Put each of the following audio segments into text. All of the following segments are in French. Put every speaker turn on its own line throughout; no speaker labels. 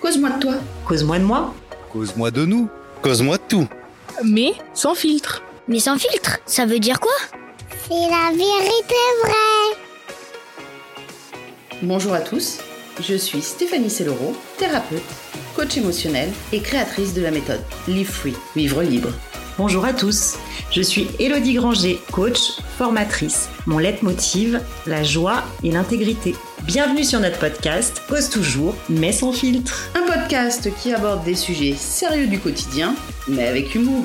Cause-moi de toi.
Cause-moi de moi.
Cause-moi de nous. Cause-moi de tout.
Mais sans filtre.
Mais sans filtre, ça veut dire quoi?
C'est la vérité vraie.
Bonjour à tous, je suis Stéphanie Sellero, thérapeute, coach émotionnel et créatrice de la méthode Live Free, vivre libre.
Bonjour à tous, je suis Elodie Granger, coach, formatrice. Mon leitmotiv, la joie et l'intégrité. Bienvenue sur notre podcast Cause toujours, mais sans filtre.
Un podcast qui aborde des sujets sérieux du quotidien, mais avec humour.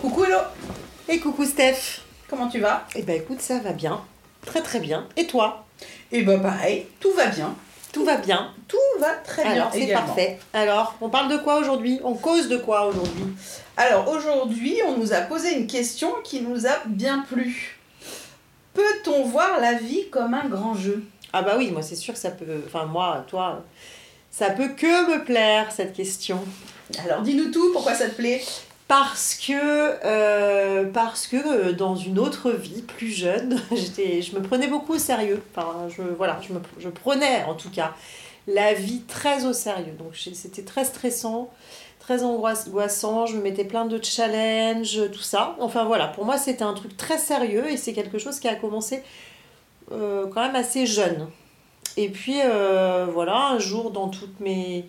Coucou Elo Et coucou Steph Comment tu vas? Eh ben écoute, ça va bien. Très très bien. Et toi?
Et ben pareil, tout va bien.
Tout va bien.
Tout va très bien.
C'est
également.
parfait. Alors, on parle de quoi aujourd'hui? On cause de quoi aujourd'hui?
Alors aujourd'hui, on nous a posé une question qui nous a bien plu. Peut-on voir la vie comme un grand jeu?
Ah bah oui, moi c'est sûr que ça peut... Enfin moi, toi, ça peut que me plaire cette question.
Alors dis-nous tout, pourquoi ça te plaît?
Parce que, euh, euh, dans une autre vie, plus jeune, je me prenais beaucoup au sérieux. Je, voilà, prenais en tout cas la vie très au sérieux. Donc c'était très stressant, très angoissant. Je me mettais plein de challenges, tout ça. Enfin voilà, pour moi c'était un truc très sérieux et c'est quelque chose qui a commencé euh, quand même assez jeune. Et puis voilà, un jour dans toutes mes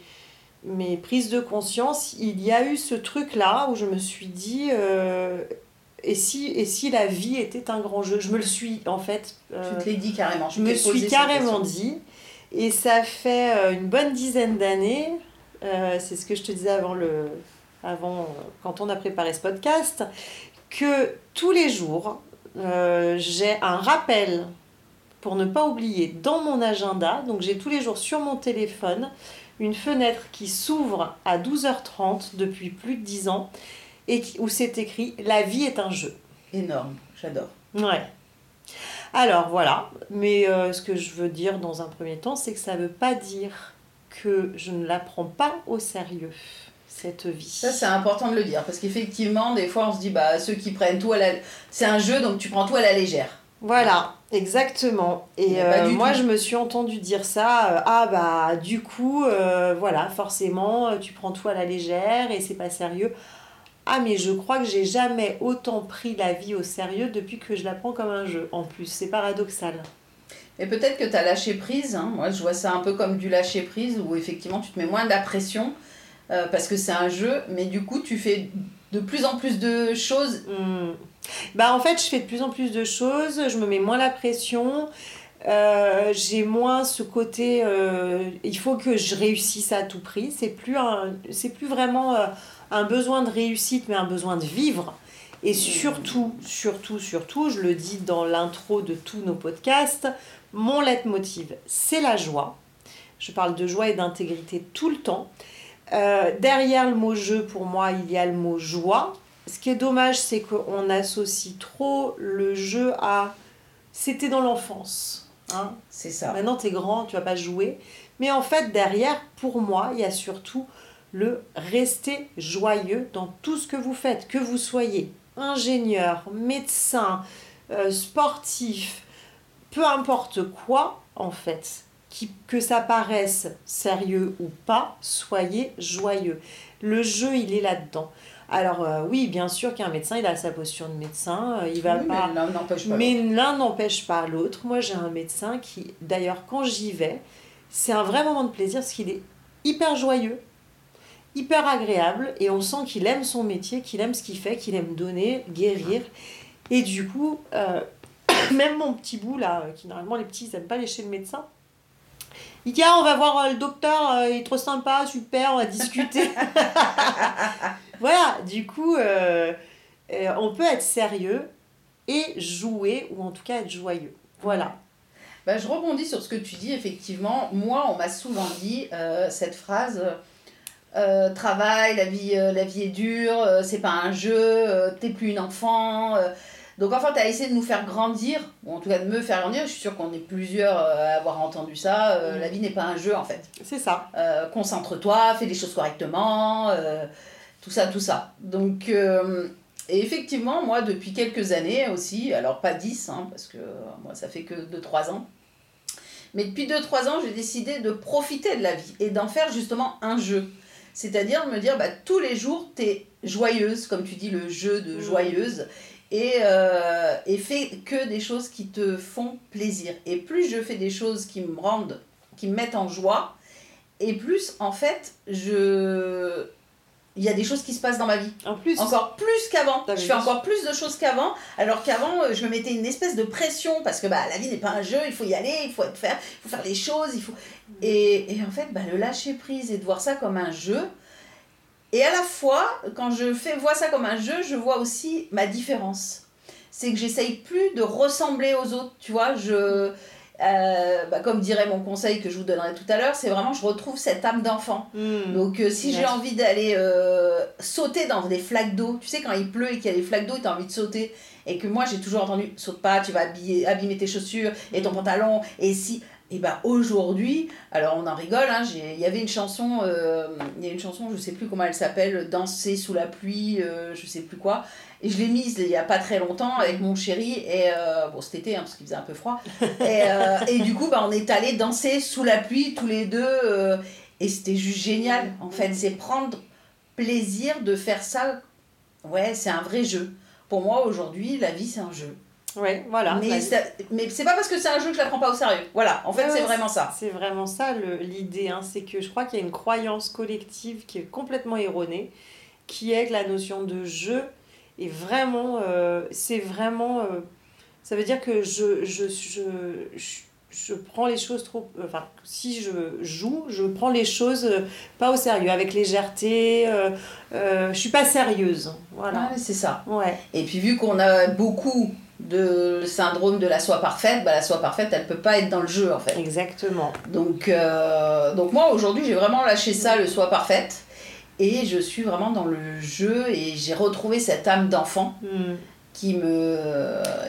mes prises de conscience, il y a eu ce truc-là où je me suis dit, euh, et, si, et si la vie était un grand jeu? Je me le suis, en fait. euh,
Tu te l'es dit carrément.
je me suis carrément dit, et ça fait euh, une bonne dizaine d'années, euh, c'est ce que je te disais avant, le, avant quand on a préparé ce podcast, que tous les jours, j'ai un rappel pour ne pas oublier dans mon agenda. Donc j'ai tous les jours sur mon téléphone une fenêtre qui s'ouvre à 12h30 depuis plus de 10 ans et qui- où c'est écrit La vie est un jeu.
Énorme, j'adore.
Ouais. Alors voilà, mais euh, ce que je veux dire dans un premier temps, c'est que ça ne veut pas dire que je ne la prends pas au sérieux, cette vie.
Ça, c'est important de le dire parce qu'effectivement, des fois, on se dit, bah, ceux qui prennent tout à la. C'est un jeu, donc tu prends tout à la légère.
Voilà, exactement. Et euh, moi,
tout.
je me suis entendu dire ça. euh, ah bah, du coup, euh, voilà, forcément, tu prends tout à la légère et c'est pas sérieux. Ah, mais je crois que j'ai jamais autant pris la vie au sérieux depuis que je la prends comme un jeu. En plus, c'est paradoxal.
Et peut-être que tu as lâché prise. hein. Moi, je vois ça un peu comme du lâcher prise où effectivement, tu te mets moins de la pression parce que c'est un jeu, mais du coup, tu fais de plus en plus de choses.
Hmm. Bah en fait, je fais de plus en plus de choses, je me mets moins la pression, euh, j'ai moins ce côté euh, il faut que je réussisse à tout prix, c'est plus c'est plus vraiment euh, un besoin de réussite mais un besoin de vivre. Et surtout, surtout, surtout, je le dis dans l'intro de tous nos podcasts, mon leitmotiv, c'est la joie. Je parle de joie et d'intégrité tout le temps. Derrière le mot jeu, pour moi, il y a le mot joie. Ce qui est dommage, c'est qu'on associe trop le jeu à c'était dans l'enfance. Hein
C'est ça.
Maintenant, tu es grand, tu vas pas jouer. Mais en fait, derrière, pour moi, il y a surtout le rester joyeux dans tout ce que vous faites, que vous soyez ingénieur, médecin, euh, sportif, peu importe quoi, en fait, qui, que ça paraisse sérieux ou pas, soyez joyeux. Le jeu, il est là-dedans. Alors euh, oui, bien sûr qu'un médecin, il a sa posture de médecin, euh, il va
Oui,
pas...
mais l'un n'empêche pas l'autre.
Moi, j'ai un médecin qui, d'ailleurs, quand j'y vais, c'est un vrai moment de plaisir parce qu'il est hyper joyeux, hyper agréable et on sent qu'il aime son métier, qu'il aime ce qu'il fait, qu'il aime donner, guérir. Et du coup, euh, même mon petit bout là, qui normalement les petits ils n'aiment pas aller chez le médecin, il dit ah, on va voir le docteur, il est trop sympa, super, on va discuter. voilà, du coup, euh, euh, on peut être sérieux et jouer ou en tout cas être joyeux. Voilà.
Bah, je rebondis sur ce que tu dis, effectivement. Moi, on m'a souvent dit euh, cette phrase euh, travail, la vie, euh, la vie est dure, c'est pas un jeu, t'es plus une enfant. Donc, en fait, tu as essayé de nous faire grandir, ou en tout cas de me faire grandir. Je suis sûre qu'on est plusieurs à avoir entendu ça.
Mm.
La vie n'est pas un jeu, en fait.
C'est ça.
Concentre-toi, fais les choses correctement, tout ça, tout ça. Donc, euh, et effectivement, moi, depuis quelques années aussi, alors pas 10, hein, parce que euh, moi, ça fait que 2-3 ans, Mais depuis 2-3 ans, j'ai décidé de profiter de la vie et d'en faire justement un jeu. C'est-à-dire de me dire, bah, tous les jours, tu es joyeuse, comme tu dis, le jeu de
Mm.
joyeuse, et, euh, et fais que des choses qui te font plaisir. Et plus je fais des choses qui me rendent, qui me mettent en joie, et plus, en fait, je... Il y a des choses qui se passent dans ma vie.
En plus,
Encore plus qu'avant. Je fais encore plus de choses qu'avant. Alors qu'avant, euh, je me mettais une espèce de pression parce que bah, la vie n'est pas un jeu, il faut y aller, il faut, être faire, il faut faire les choses. Il faut... et, et en fait, bah, le lâcher prise et de voir ça comme un jeu. Et à la fois, quand je fais, vois ça comme un jeu, je vois aussi ma différence. C'est que j'essaye plus de ressembler aux autres, tu vois. Je, euh, bah, comme dirait mon conseil que je vous donnerai tout à l'heure, c'est vraiment je retrouve cette âme d'enfant.
Hmm.
Donc euh, si j'ai envie d'aller euh, sauter dans des flaques d'eau, tu sais quand il pleut et qu'il y a des flaques d'eau tu as envie de sauter, et que moi j'ai toujours entendu saute pas, tu vas habiller- abîmer tes chaussures et ton pantalon, et si... Et ben aujourd'hui, alors on en rigole, hein, il y avait une chanson, euh, il y a une chanson, je sais plus comment elle s'appelle, Danser sous la pluie, euh, je sais plus quoi, et je l'ai mise il y a pas très longtemps avec mon chéri, et euh, bon cet été, hein, parce qu'il faisait un peu froid, et, euh, et du coup bah, on est allé danser sous la pluie tous les deux, euh, et c'était juste génial, en fait, c'est prendre plaisir de faire ça, ouais, c'est un vrai jeu. Pour moi aujourd'hui, la vie c'est un jeu.
Ouais, voilà.
mais
La-
ça- mais c'est pas parce que c'est un jeu que je la prends pas au sérieux. Voilà, en fait
Ouais,
c'est
ouais,
vraiment ça.
C'est vraiment ça l'idée. hein. C'est que je crois qu'il y a une croyance collective qui est complètement erronée, qui est que la notion de jeu est vraiment. euh, c'est vraiment. euh, ça veut dire que je, je, je, je, je prends les choses trop. Enfin, si je joue, je prends les choses euh, pas au sérieux, avec légèreté. Euh, euh, je suis pas sérieuse. Voilà.
Ouais, c'est ça.
Ouais.
Et puis vu qu'on a beaucoup de syndrome de la soie parfaite, bah, la soie parfaite elle peut pas être dans le jeu en fait.
Exactement.
Donc, euh, donc moi aujourd'hui j'ai vraiment lâché ça, le soie parfaite. Et je suis vraiment dans le jeu et j'ai retrouvé cette âme d'enfant
Hmm.
Qui me,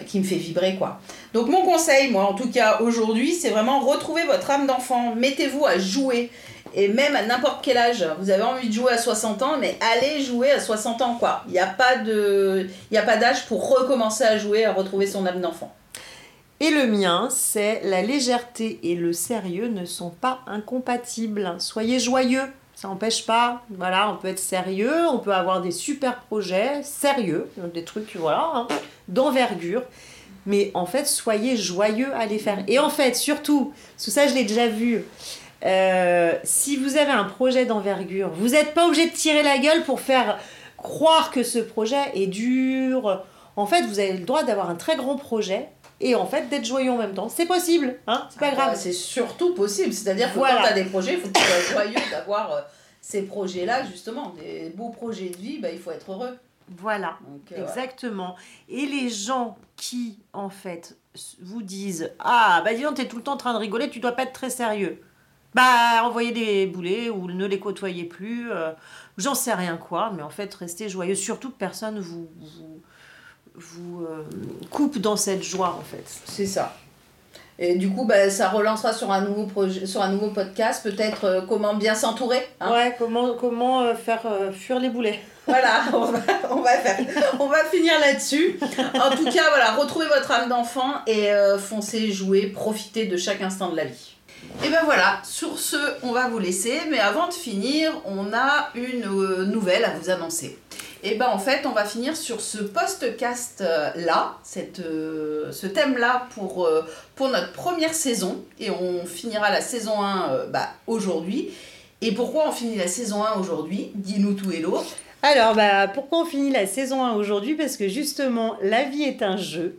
qui me fait vibrer quoi. Donc mon conseil, moi en tout cas aujourd'hui, c'est vraiment retrouver votre âme d'enfant, mettez-vous à jouer. Et même à n'importe quel âge, vous avez envie de jouer à 60 ans, mais allez jouer à 60 ans quoi. Il n'y a pas de- a pas d'âge pour recommencer à jouer, à retrouver son âme d'enfant.
Et le mien, c'est la légèreté et le sérieux ne sont pas incompatibles. Soyez joyeux, ça n'empêche pas. Voilà, on peut être sérieux, on peut avoir des super projets sérieux, des trucs voilà, hein, d'envergure. Mais en fait, soyez joyeux à les faire. Et en fait, surtout, que ça, je l'ai déjà vu. euh, si vous avez un projet d'envergure, vous n'êtes pas obligé de tirer la gueule pour faire croire que ce projet est dur. En fait, vous avez le droit d'avoir un très grand projet et en fait d'être joyeux en même temps. C'est possible, hein C'est pas
Ah bah,
grave.
c'est surtout possible. C'est-à-dire que
Voilà.
quand tu as des projets, il faut que tu sois joyeux d'avoir euh, ces projets-là, justement. Des beaux projets de vie, bah, il faut être heureux.
Voilà,
Donc, euh,
exactement. Et les gens qui, en fait, vous disent Ah, bah dis donc, t'es tout le temps en train de rigoler, tu dois pas être très sérieux. Bah, envoyez des boulets ou ne les côtoyez plus, euh, j'en sais rien quoi, mais en fait, restez joyeux. Surtout que personne vous, vous, vous euh, coupe dans cette joie, en fait.
C'est ça. Et du coup, bah, ça relancera sur un nouveau, projet, sur un nouveau podcast, peut-être euh, comment bien s'entourer. hein.
Ouais, comment, comment euh, faire euh, fuir les boulets
Voilà, on va, on, va faire, on va finir là-dessus. En tout cas, voilà, retrouvez votre âme d'enfant et euh, foncez, jouez, profitez de chaque instant de la vie. Et ben voilà, sur ce, on va vous laisser. Mais avant de finir, on a une euh, nouvelle à vous annoncer. Et ben en fait, on va finir sur ce podcast là, cette, euh, ce thème là pour, euh, pour notre première saison. Et on finira la saison 1 euh, bah, aujourd'hui. Et pourquoi on finit la saison 1 aujourd'hui? Dis-nous tout et l'autre.
Alors, bah, pourquoi on finit la saison 1 aujourd'hui? Parce que justement, la vie est un jeu.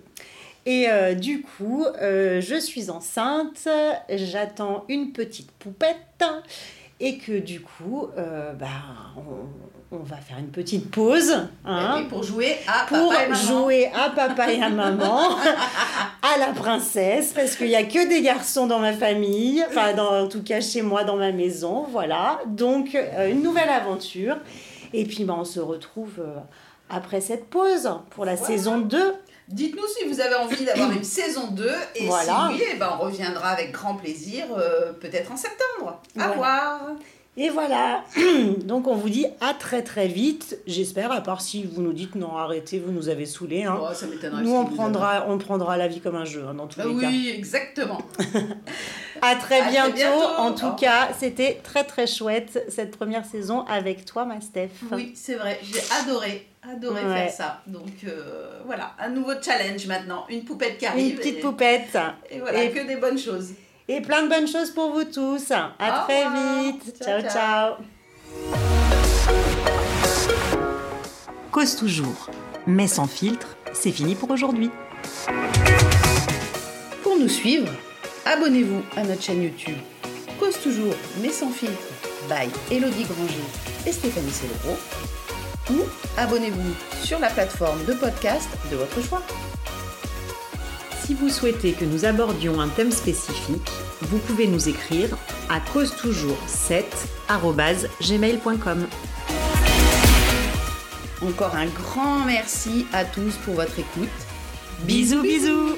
Et du coup, je suis enceinte, j'attends une petite poupette. Et que du coup, euh, bah, on, on va faire une petite pause. hein,
pour jouer à
pour
papa et maman.
jouer à papa et à maman, à la princesse, parce qu'il n'y a que des garçons dans ma famille, enfin dans, en tout cas chez moi dans ma maison, voilà. Donc euh, une nouvelle aventure. Et puis bah, on se retrouve euh, après cette pause pour la
Voilà.
saison 2.
Dites-nous si vous avez envie d'avoir une saison 2 et
Voilà.
si oui, eh ben, on reviendra avec grand plaisir, euh, peut-être en septembre. À
Voilà.
voir.
Et voilà, donc on vous dit à très très vite, j'espère, à part si vous nous dites non arrêtez, vous nous avez saoulés. Hein.
Oh, ça
Nous on prendra, on prendra la vie comme un jeu hein, dans tous
Ah
les cas.
oui, exactement.
À très
À très
bientôt. En tout cas, c'était très très chouette cette première saison avec toi, ma Steph.
Oui, c'est vrai, j'ai adoré, adoré
Ouais.
faire ça. Donc euh, voilà, un nouveau challenge maintenant, une poupette qui arrive.
Une petite
et,
poupette.
Et voilà,
Et-
que des bonnes choses.
Et plein de bonnes choses pour vous tous. À
Au
très
revoir.
vite.
Ciao,
ciao.
ciao.
ciao.
Cause toujours, mais sans filtre, c'est fini pour aujourd'hui.
Pour nous suivre, abonnez-vous à notre chaîne YouTube. Cause toujours, mais sans filtre, by Elodie Granger et Stéphanie Célero. Ou abonnez-vous sur la plateforme de podcast de votre choix.
Si vous souhaitez que nous abordions un thème spécifique, vous pouvez nous écrire à cause toujours 7gmail.com.
Encore un grand merci à tous pour votre écoute.
Bisous bisous